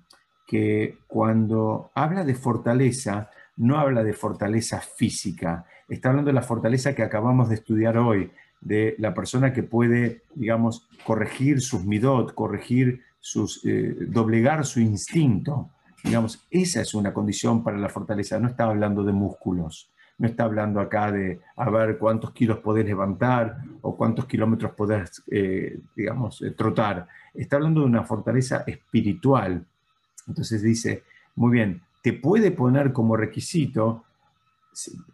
Speaker 1: que cuando habla de fortaleza, no habla de fortaleza física, está hablando de la fortaleza que acabamos de estudiar hoy, de la persona que puede, digamos, corregir sus midot, corregir eh, doblegar su instinto. Digamos, esa es una condición para la fortaleza, no está hablando de músculos no está hablando acá de a ver cuántos kilos podés levantar o cuántos kilómetros podés, eh, digamos, eh, trotar. Está hablando de una fortaleza espiritual. Entonces dice, muy bien, te puede poner como requisito,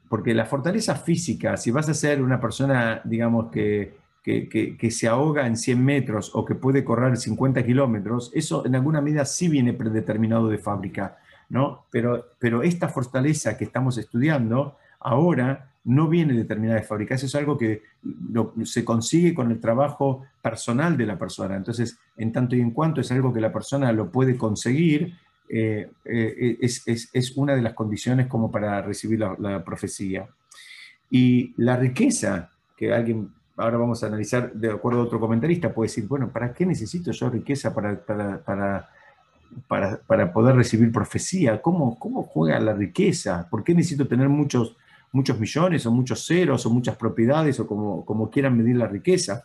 Speaker 1: porque la fortaleza física, si vas a ser una persona, digamos, que, que, se ahoga en 100 metros o que puede correr 50 kilómetros, eso en alguna medida sí viene predeterminado de fábrica, ¿no? Pero, pero esta fortaleza que estamos estudiando ahora no viene determinada de fábrica. Eso es algo que se consigue con el trabajo personal de la persona. Entonces, en tanto y en cuanto es algo que la persona lo puede conseguir, eh, eh, es, una de las condiciones como para recibir la, profecía. Y la riqueza, que alguien, ahora vamos a analizar de acuerdo a otro comentarista, puede decir, bueno, ¿para qué necesito yo riqueza para, para, para, poder recibir profecía? ¿Cómo, ¿Cómo juega la riqueza? ¿Por qué necesito tener muchos muchos millones o muchos ceros o muchas propiedades o como, como quieran medir la riqueza.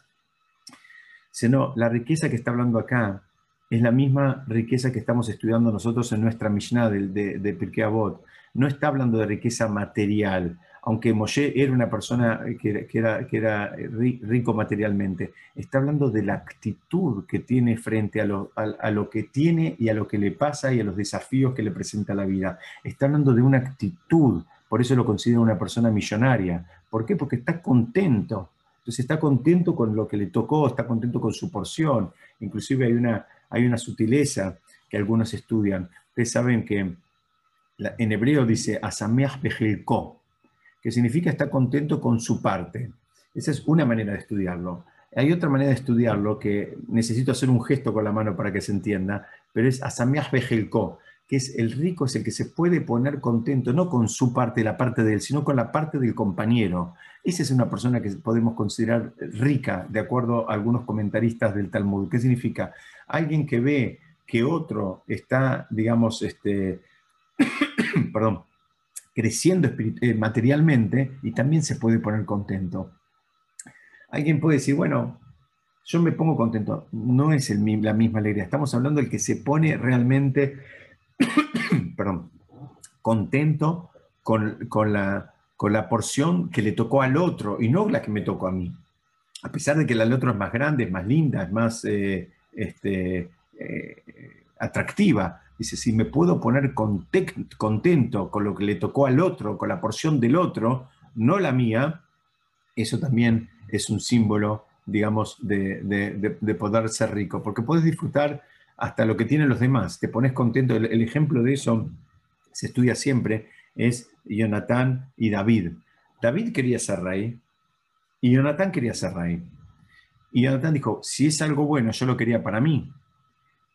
Speaker 1: Sino la riqueza que está hablando acá es la misma riqueza que estamos estudiando nosotros en nuestra Mishnah de, de, Pirkei Avot. No está hablando de riqueza material, aunque Moshe era una persona que, era, era rico materialmente. Está hablando de la actitud que tiene frente a lo, que tiene y a lo que le pasa y a los desafíos que le presenta la vida. Está hablando de una actitud por eso lo considera una persona millonaria. ¿Por qué? Porque está contento. Entonces está contento con lo que le tocó, está contento con su porción. Inclusive hay una, sutileza que algunos estudian. Ustedes saben que en hebreo dice asameach bejelko, que significa está contento con su parte. Esa es una manera de estudiarlo. Hay otra manera de estudiarlo que necesito hacer un gesto con la mano para que se entienda, pero es asameach bejelko, que es el rico es el que se puede poner contento, no con su parte, la parte de él, sino con la parte del compañero. Esa es una persona que podemos considerar rica, de acuerdo a algunos comentaristas del Talmud. ¿Qué significa? Alguien que ve que otro está, digamos, este, *coughs* perdón, creciendo eh, materialmente y también se puede poner contento. Alguien puede decir, bueno, yo me pongo contento. No es la misma alegría. Estamos hablando del que se pone realmente *coughs* perdón, contento con, la, con la porción que le tocó al otro y no la que me tocó a mí. A pesar de que la del otro es más grande, es más linda, es más eh, este, eh, atractiva. Dice, si me puedo poner contento con lo que le tocó al otro, con la porción del otro, no la mía, eso también es un símbolo, digamos, de, de poder ser rico, porque puedes disfrutar hasta lo que tienen los demás. Te pones contento. El, ejemplo de eso se estudia siempre, es Jonatán y David. David quería ser rey y Jonatán quería ser rey. Y Jonatán dijo, si es algo bueno, yo lo quería para mí.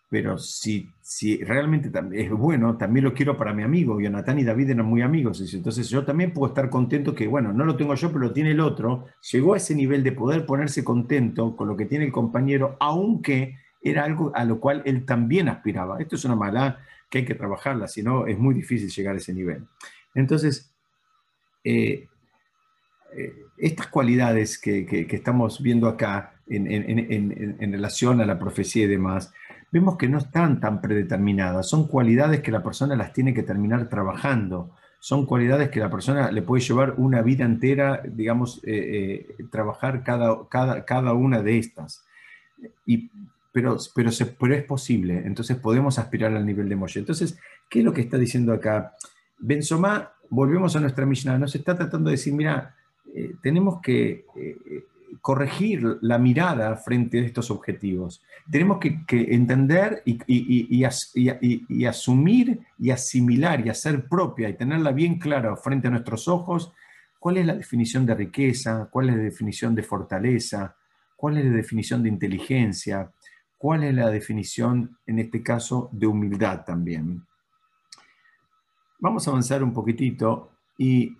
Speaker 1: Pero si, si realmente es bueno, también lo quiero para mi amigo. Jonatán y David eran muy amigos. Entonces yo también puedo estar contento que, bueno, no lo tengo yo, pero lo tiene el otro. Llegó a ese nivel de poder ponerse contento con lo que tiene el compañero, aunque era algo a lo cual él también aspiraba. Esto es una mala que hay que trabajarla, si no es muy difícil llegar a ese nivel. Entonces, eh, eh, estas cualidades que, estamos viendo acá en, relación a la profecía y demás, vemos que no están tan predeterminadas, son cualidades que la persona las tiene que terminar trabajando, son cualidades que la persona le puede llevar una vida entera, digamos, eh, trabajar cada, cada, cada una de estas. Y pero, pero, es posible, entonces podemos aspirar al nivel de Moshe. Entonces, ¿qué es lo que está diciendo acá? Benzomá, volvemos a nuestra Mishnah, nos está tratando de decir, mira, eh, tenemos que eh, corregir la mirada frente a estos objetivos. Tenemos que, entender y, y, asumir y asimilar y hacer propia y tenerla bien clara frente a nuestros ojos cuál es la definición de riqueza, cuál es la definición de fortaleza, cuál es la definición de inteligencia, cuál es la definición, en este caso, de humildad también. Vamos a avanzar un poquitito y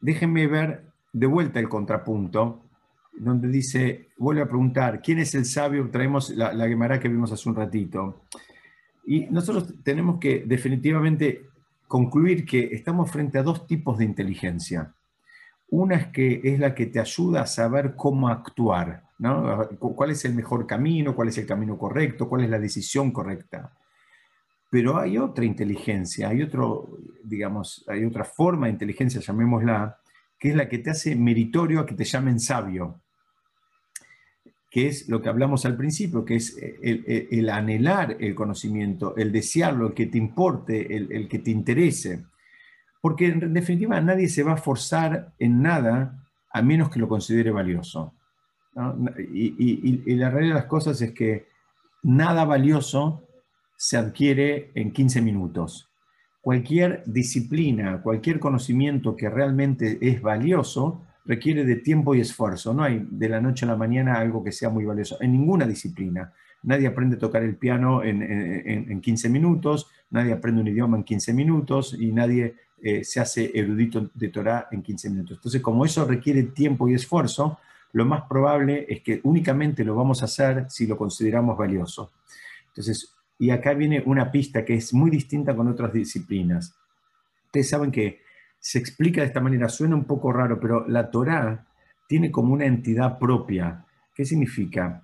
Speaker 1: déjenme ver de vuelta el contrapunto, donde dice, vuelve a preguntar, ¿quién es el sabio? Traemos la, la que vimos hace un ratito. Y nosotros tenemos que definitivamente concluir que estamos frente a dos tipos de inteligencia. Una es que es la que te ayuda a saber cómo actuar, ¿no? cuál es el mejor camino, cuál es el camino correcto, cuál es la decisión correcta. Pero hay otra inteligencia, hay otro, digamos, hay otra forma de inteligencia, llamémosla, que es la que te hace meritorio a que te llamen sabio, que es lo que hablamos al principio, que es el, anhelar el conocimiento, el desearlo, el que te importe, el, que te interese. Porque en definitiva nadie se va a forzar en nada a menos que lo considere valioso. Y, y, la realidad de las cosas es que nada valioso se adquiere en 15 minutos. Cualquier disciplina, cualquier conocimiento que realmente es valioso, requiere de tiempo y esfuerzo. No hay de la noche a la mañana algo que sea muy valioso en ninguna disciplina. Nadie aprende a tocar el piano en, 15 minutos, nadie aprende un idioma en 15 minutos y nadie eh, se hace erudito de Torah en 15 minutos. Entonces, como eso requiere tiempo y esfuerzo, lo más probable es que únicamente lo vamos a hacer si lo consideramos valioso. Entonces, y acá viene una pista que es muy distinta con otras disciplinas. Ustedes saben que se explica de esta manera, suena un poco raro, pero la Torá tiene como una entidad propia. ¿Qué significa?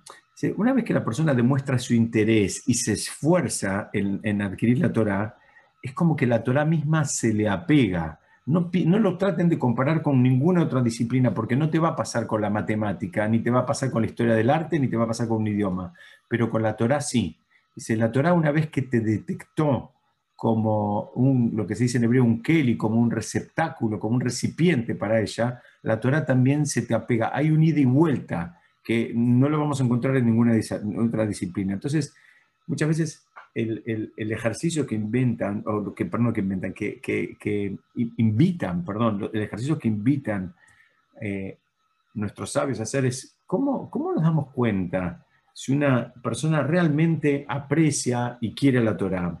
Speaker 1: Una vez que la persona demuestra su interés y se esfuerza en, adquirir la Torá, es como que la Torá misma se le apega. No, no, lo traten de comparar con ninguna otra disciplina, porque no te va a pasar con la matemática, ni te va a pasar con la historia del arte, ni te va a pasar con un idioma. Pero con la Torá sí. Dice, la Torah una vez que te detectó como un, lo que se dice en hebreo, un keli, como un receptáculo, como un recipiente para ella, la Torah también se te apega. Hay un ida y vuelta que no lo vamos a encontrar en ninguna otra disciplina. Entonces, muchas veces el, ejercicio que inventan, o que, perdón, que inventan, que, invitan, perdón, el ejercicio que invitan eh, nuestros sabios a hacer es, ¿cómo, ¿cómo nos damos cuenta si una persona realmente aprecia y quiere la Torah.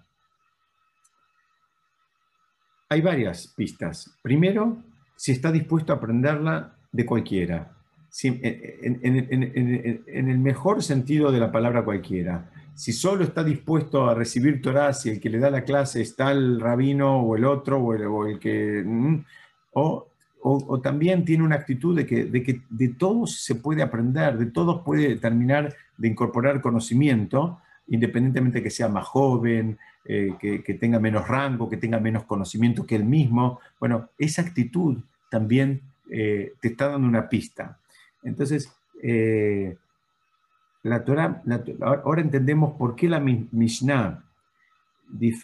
Speaker 1: Hay varias pistas. Primero, si está dispuesto a aprenderla de cualquiera, en, el mejor sentido de la palabra cualquiera. Si solo está dispuesto a recibir Torah, si el que le da la clase está el rabino o el otro o el, que... Mm, o o, también tiene una actitud de que, de que de todos se puede aprender, de todos puede terminar de incorporar conocimiento, independientemente de que sea más joven, eh, que, tenga menos rango, que tenga menos conocimiento que él mismo. Bueno, esa actitud también eh, te está dando una pista. Entonces, eh, la ahora entendemos por qué la Mishnah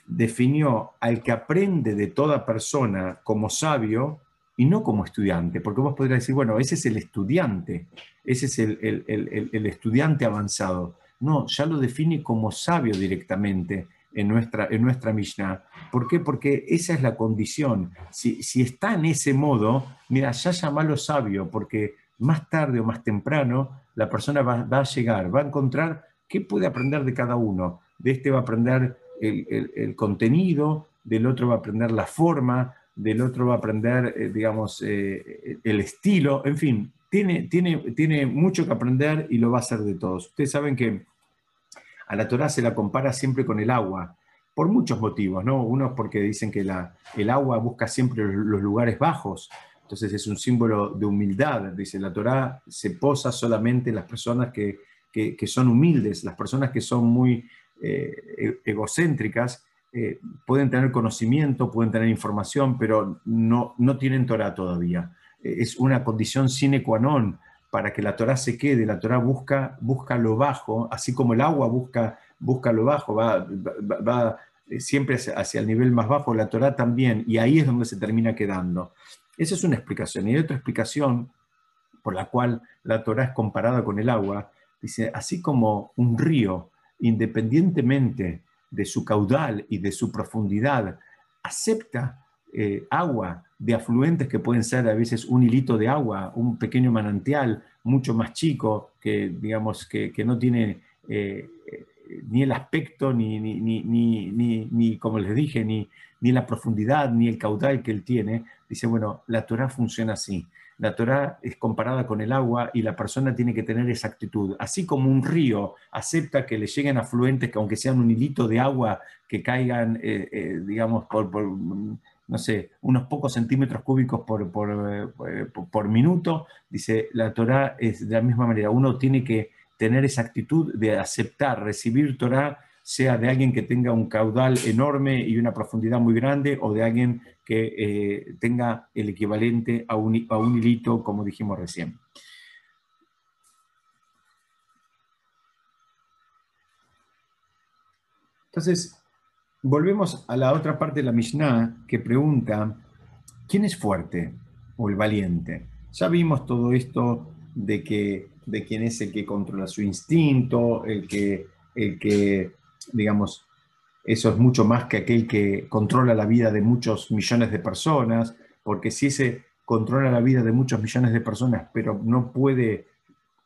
Speaker 1: definió al que aprende de toda persona como sabio, y no como estudiante, porque vos podrías decir, bueno, ese es el estudiante, ese es el, estudiante avanzado. No, ya lo define como sabio directamente en nuestra, en nuestra Mishnah. ¿Por qué? Porque esa es la condición. Si, está en ese modo, mira, ya llamalo sabio, porque más tarde o más temprano la persona va, va, a llegar, va a encontrar qué puede aprender de cada uno. De este va a aprender el contenido, del otro va a aprender la forma, del otro va a aprender, eh, digamos, eh, el estilo, en fin, tiene, tiene, tiene mucho que aprender y lo va a hacer de todos. Ustedes saben que a la Torah se la compara siempre con el agua, por muchos motivos, ¿no? Uno es porque dicen que la, el agua busca siempre los lugares bajos, entonces es un símbolo de humildad, dice la Torah se posa solamente en las personas que, son humildes, las personas que son muy eh, e-, egocéntricas, eh, pueden tener conocimiento, pueden tener información, pero no, no tienen Torah todavía. Es una condición sine qua non para que la Torah se quede. La Torah busca, busca lo bajo, así como el agua busca, busca lo bajo, va, va, eh, siempre hacia, el nivel más bajo, la Torah también, y ahí es donde se termina quedando. Esa es una explicación. Y hay otra explicación por la cual la Torah es comparada con el agua. Dice, así como un río, independientemente de su caudal y de su profundidad, acepta eh, agua de afluentes que pueden ser a veces un hilito de agua, un pequeño manantial mucho más chico que, digamos, que, no tiene eh, ni el aspecto, ni, ni, ni, ni, como les dije, ni, ni la profundidad, ni el caudal que él tiene. Dice, bueno, la Torah funciona así. La Torah es comparada con el agua y la persona tiene que tener esa actitud. Así como un río acepta que le lleguen afluentes, que aunque sean un hilito de agua, que caigan, eh, digamos, por, no sé, unos pocos centímetros cúbicos por, por, eh, por, minuto, dice, la Torah es de la misma manera. Uno tiene que tener esa actitud de aceptar, recibir Torah, sea de alguien que tenga un caudal enorme y una profundidad muy grande, o de alguien que eh, tenga el equivalente a un, a un hilito, como dijimos recién. Entonces, volvemos a la otra parte de la Mishnah que pregunta, ¿quién es fuerte o el valiente? Ya vimos todo esto de que de quién es el que controla su instinto, el que, el que, digamos, eso es mucho más que aquel que controla la vida de muchos millones de personas, porque si ese controla la vida de muchos millones de personas, pero no puede,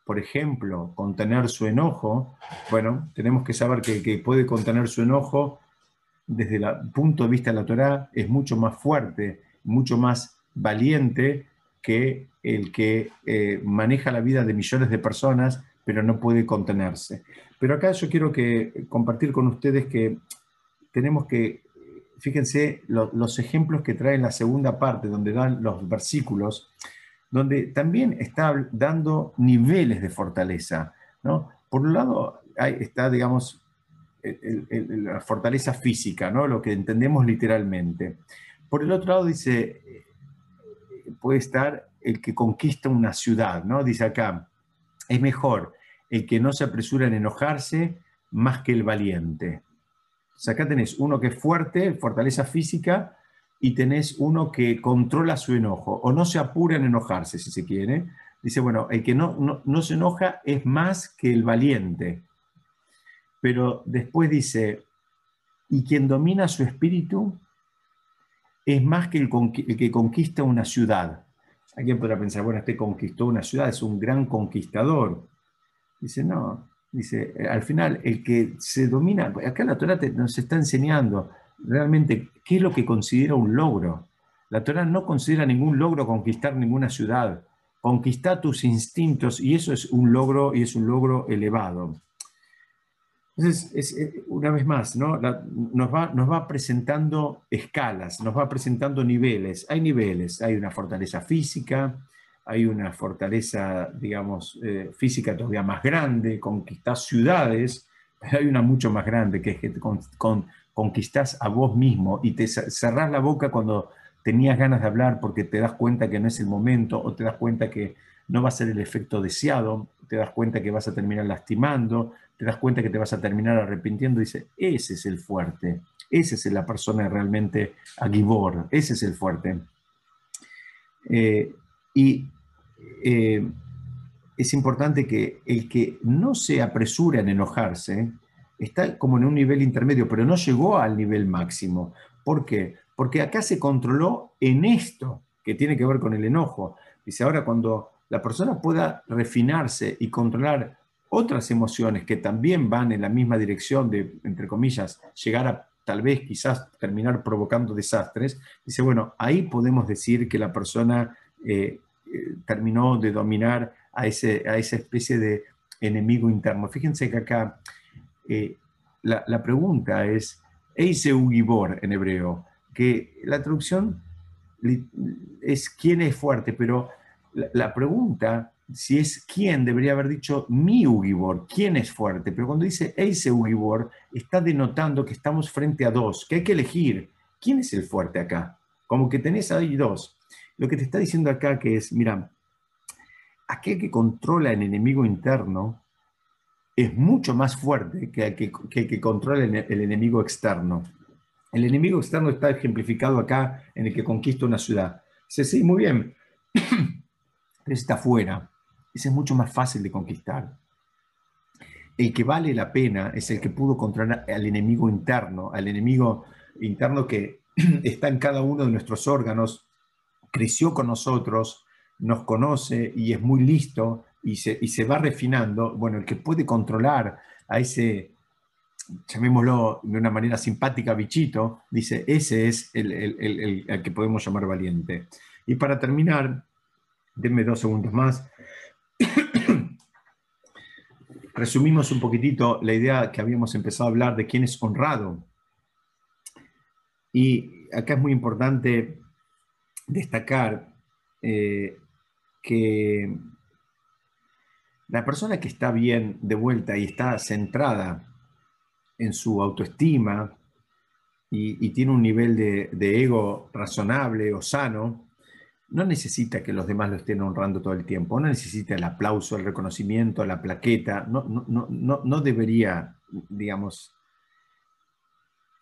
Speaker 1: por ejemplo, contener su enojo, bueno, tenemos que saber que el que puede contener su enojo, desde el punto de vista de la Torah, es mucho más fuerte, mucho más valiente que el que eh, maneja la vida de millones de personas, pero no puede contenerse. Pero acá yo quiero que, compartir con ustedes que tenemos que, fíjense los ejemplos que trae en la segunda parte, donde dan los versículos, donde también está dando niveles de fortaleza. ¿no? Por un lado está, digamos, la fortaleza física, ¿no? lo que entendemos literalmente. Por el otro lado dice, puede estar el que conquista una ciudad, ¿no? Dice acá, es mejor el que no se apresura en enojarse más que el valiente. Acá tenés uno que es fuerte, fortaleza física, y tenés uno que controla su enojo, o no se apura en enojarse, si se quiere. Dice, bueno, el que no, no, se enoja es más que el valiente. Pero después dice, y quien domina su espíritu es más que el, el que conquista una ciudad. Alguien podrá pensar, bueno, este conquistó una ciudad, es un gran conquistador. Dice, no, dice, eh, al final el que se domina, acá la Torah nos está enseñando realmente qué es lo que considera un logro. La Torah no considera ningún logro conquistar ninguna ciudad. Conquista tus instintos y eso es un logro y es un logro elevado. Entonces, es, eh, una vez más, ¿no? nos, va, nos va presentando escalas, nos va presentando niveles. Hay niveles, hay una fortaleza física, hay una fortaleza, digamos, eh, física todavía más grande, conquistas ciudades, pero hay una mucho más grande, que es que con, conquistás a vos mismo y te cerrás la boca cuando tenías ganas de hablar porque te das cuenta que no es el momento o te das cuenta que no va a ser el efecto deseado, te das cuenta que vas a terminar lastimando, te das cuenta que te vas a terminar arrepintiendo, dice, ese es el fuerte, esa es la persona realmente aguibor, ese es el fuerte. Eh, y eh, es importante que el que no se apresura en enojarse, está como en un nivel intermedio, pero no llegó al nivel máximo. ¿Por qué? Porque acá se controló en esto, que tiene que ver con el enojo. Dice, ahora cuando la persona pueda refinarse y controlar otras emociones que también van en la misma dirección de, entre comillas, llegar a tal vez quizás terminar provocando desastres, dice, bueno, ahí podemos decir que la persona eh, eh, terminó de dominar a, ese, a esa especie de enemigo interno. Fíjense que acá eh, la, pregunta es, Eiseu Gibor en hebreo, que la traducción es quién es fuerte, pero la, pregunta si es quién, debería haber dicho mi Ugibor, quién es fuerte, pero cuando dice ese Ugibor, está denotando que estamos frente a dos, que hay que elegir quién es el fuerte acá. Como que tenés ahí dos. Lo que te está diciendo acá que es, mira, aquel que controla el enemigo interno es mucho más fuerte que el que, controla el, enemigo externo. El enemigo externo está ejemplificado acá en el que conquista una ciudad. Sí, muy bien, *coughs* pero está fuera ese es mucho más fácil de conquistar. El que vale la pena es el que pudo controlar al enemigo interno, al enemigo interno que *clears throat* está en cada uno de nuestros órganos, creció con nosotros, nos conoce y es muy listo y se, y se va refinando. Bueno, el que puede controlar a ese, llamémoslo de una manera simpática, bichito, dice, ese es el, el que podemos llamar valiente. Y para terminar, denme dos segundos más. Resumimos un poquitito la idea que habíamos empezado a hablar de quién es honrado. Y acá es muy importante destacar eh, que la persona que está bien de vuelta y está centrada en su autoestima y, tiene un nivel de, ego razonable o sano, no necesita que los demás lo estén honrando todo el tiempo, no necesita el aplauso, el reconocimiento, la plaqueta, no, no, no, no debería, digamos,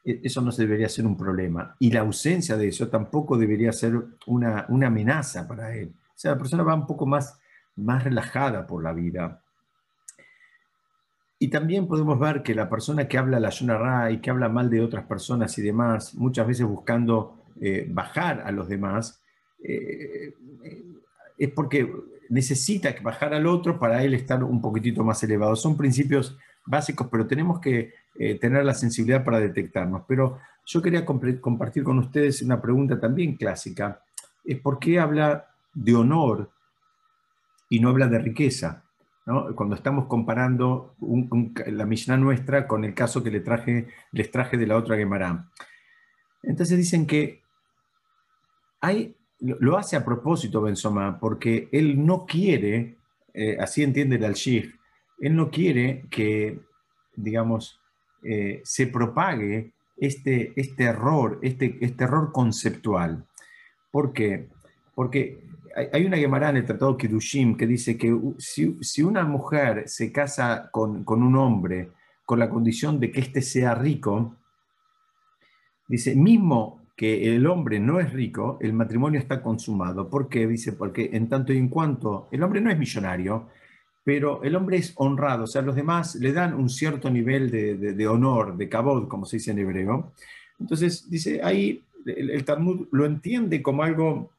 Speaker 1: e-, eso no debería ser un problema. Y la ausencia de eso tampoco debería ser una, amenaza para él. O sea, la persona va un poco más, más relajada por la vida. Y también podemos ver que la persona que habla la Yonara y que habla mal de otras personas y demás, muchas veces buscando eh, bajar a los demás, eh, es porque necesita bajar al otro para él estar un poquitito más elevado. Son principios básicos, pero tenemos que eh, tener la sensibilidad para detectarnos. Pero yo quería compartir con ustedes una pregunta también clásica. Es por qué habla de honor y no habla de riqueza. Cuando estamos comparando la Mishnah nuestra con el caso que le traje, les traje de la otra Gemara. Entonces dicen que hay, lo hace a propósito Benzoma, porque él no quiere, eh, así entiende el al él no quiere que, digamos, eh, se propague este, este error, este, este error conceptual. ¿Por qué? Porque hay una Gemara en el Tratado Kidushim que dice que si, una mujer se casa con, un hombre con la condición de que éste sea rico, dice, mismo que el hombre no es rico, el matrimonio está consumado. ¿Por qué? Dice, porque en tanto y en cuanto el hombre no es millonario, pero el hombre es honrado, o sea, los demás le dan un cierto nivel de, honor, de kabod, como se dice en hebreo. Entonces, dice, ahí el, Talmud lo entiende como algo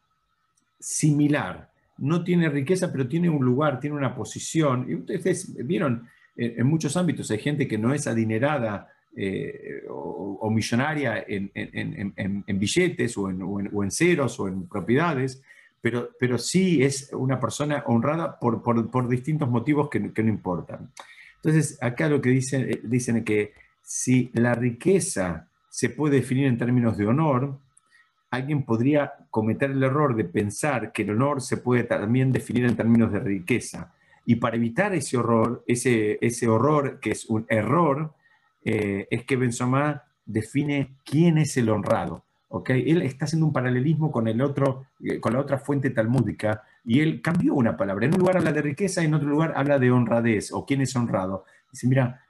Speaker 1: similar. No tiene riqueza, pero tiene un lugar, tiene una posición. Y ustedes vieron, en, muchos ámbitos hay gente que no es adinerada eh, o, millonaria en, billetes o, o en ceros o en propiedades, pero, pero sí es una persona honrada por, por, distintos motivos que, no importan. Entonces, acá lo que dicen, dicen es que si la riqueza se puede definir en términos de honor, alguien podría cometer el error de pensar que el honor se puede también definir en términos de riqueza. Y para evitar ese horror, ese, ese horror que es un error, eh, es que Benzoma define quién es el honrado. Él está haciendo un paralelismo con, el otro, eh, con la otra fuente talmúdica y él cambió una palabra. En un lugar habla de riqueza, en otro lugar habla de honradez o quién es honrado. Dice, mira,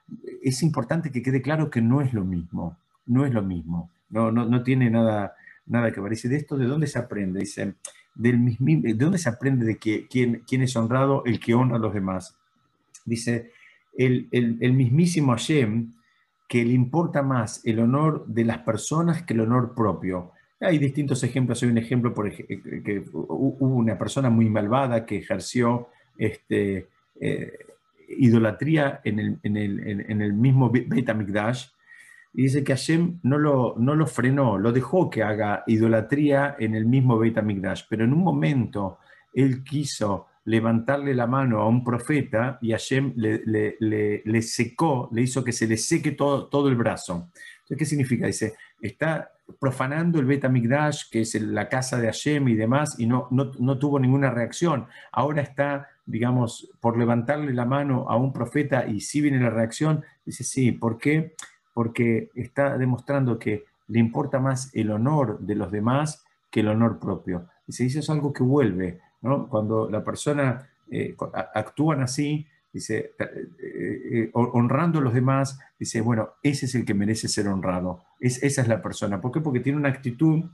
Speaker 1: es importante que quede claro que no es lo mismo, no es lo mismo, no, no, no tiene nada, nada que ver. Dice, ¿de esto de dónde se aprende? Dice, del ¿de dónde se aprende de que, quién, quién es honrado? El que honra a los demás. Dice, el, el, el mismísimo Hashem, que le importa más el honor de las personas que el honor propio. Hay distintos ejemplos. Hay un ejemplo, por ejemplo, que hubo una persona muy malvada que ejerció este, eh, idolatría en el, en, el, en el, mismo Beit HaMikdash, y dice que Hashem no lo, no lo frenó, lo dejó que haga idolatría en el mismo Beit HaMikdash, pero en un momento él quiso levantarle la mano a un profeta y Hashem le, le, secó, le hizo que se le seque todo, todo el brazo. ¿qué significa? Dice, está profanando el Bet que es la casa de Hashem y demás, y no, no, tuvo ninguna reacción. Ahora está, digamos, por levantarle la mano a un profeta y si viene la reacción. Dice, sí, ¿por qué? Porque está demostrando que le importa más el honor de los demás que el honor propio. Dice, eso es algo que vuelve cuando la persona eh, actúan así, dice, eh, eh, honrando a los demás, dice, bueno, ese es el que merece ser honrado, es, esa es la persona. ¿Por qué? Porque tiene una actitud,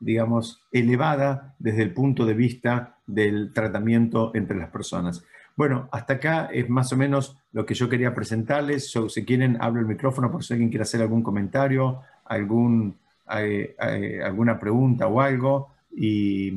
Speaker 1: digamos, elevada desde el punto de vista del tratamiento entre las personas. Bueno, hasta acá es más o menos lo que yo quería presentarles. si quieren, abro el micrófono por si alguien quiere hacer algún comentario, algún, alguna pregunta o algo. Y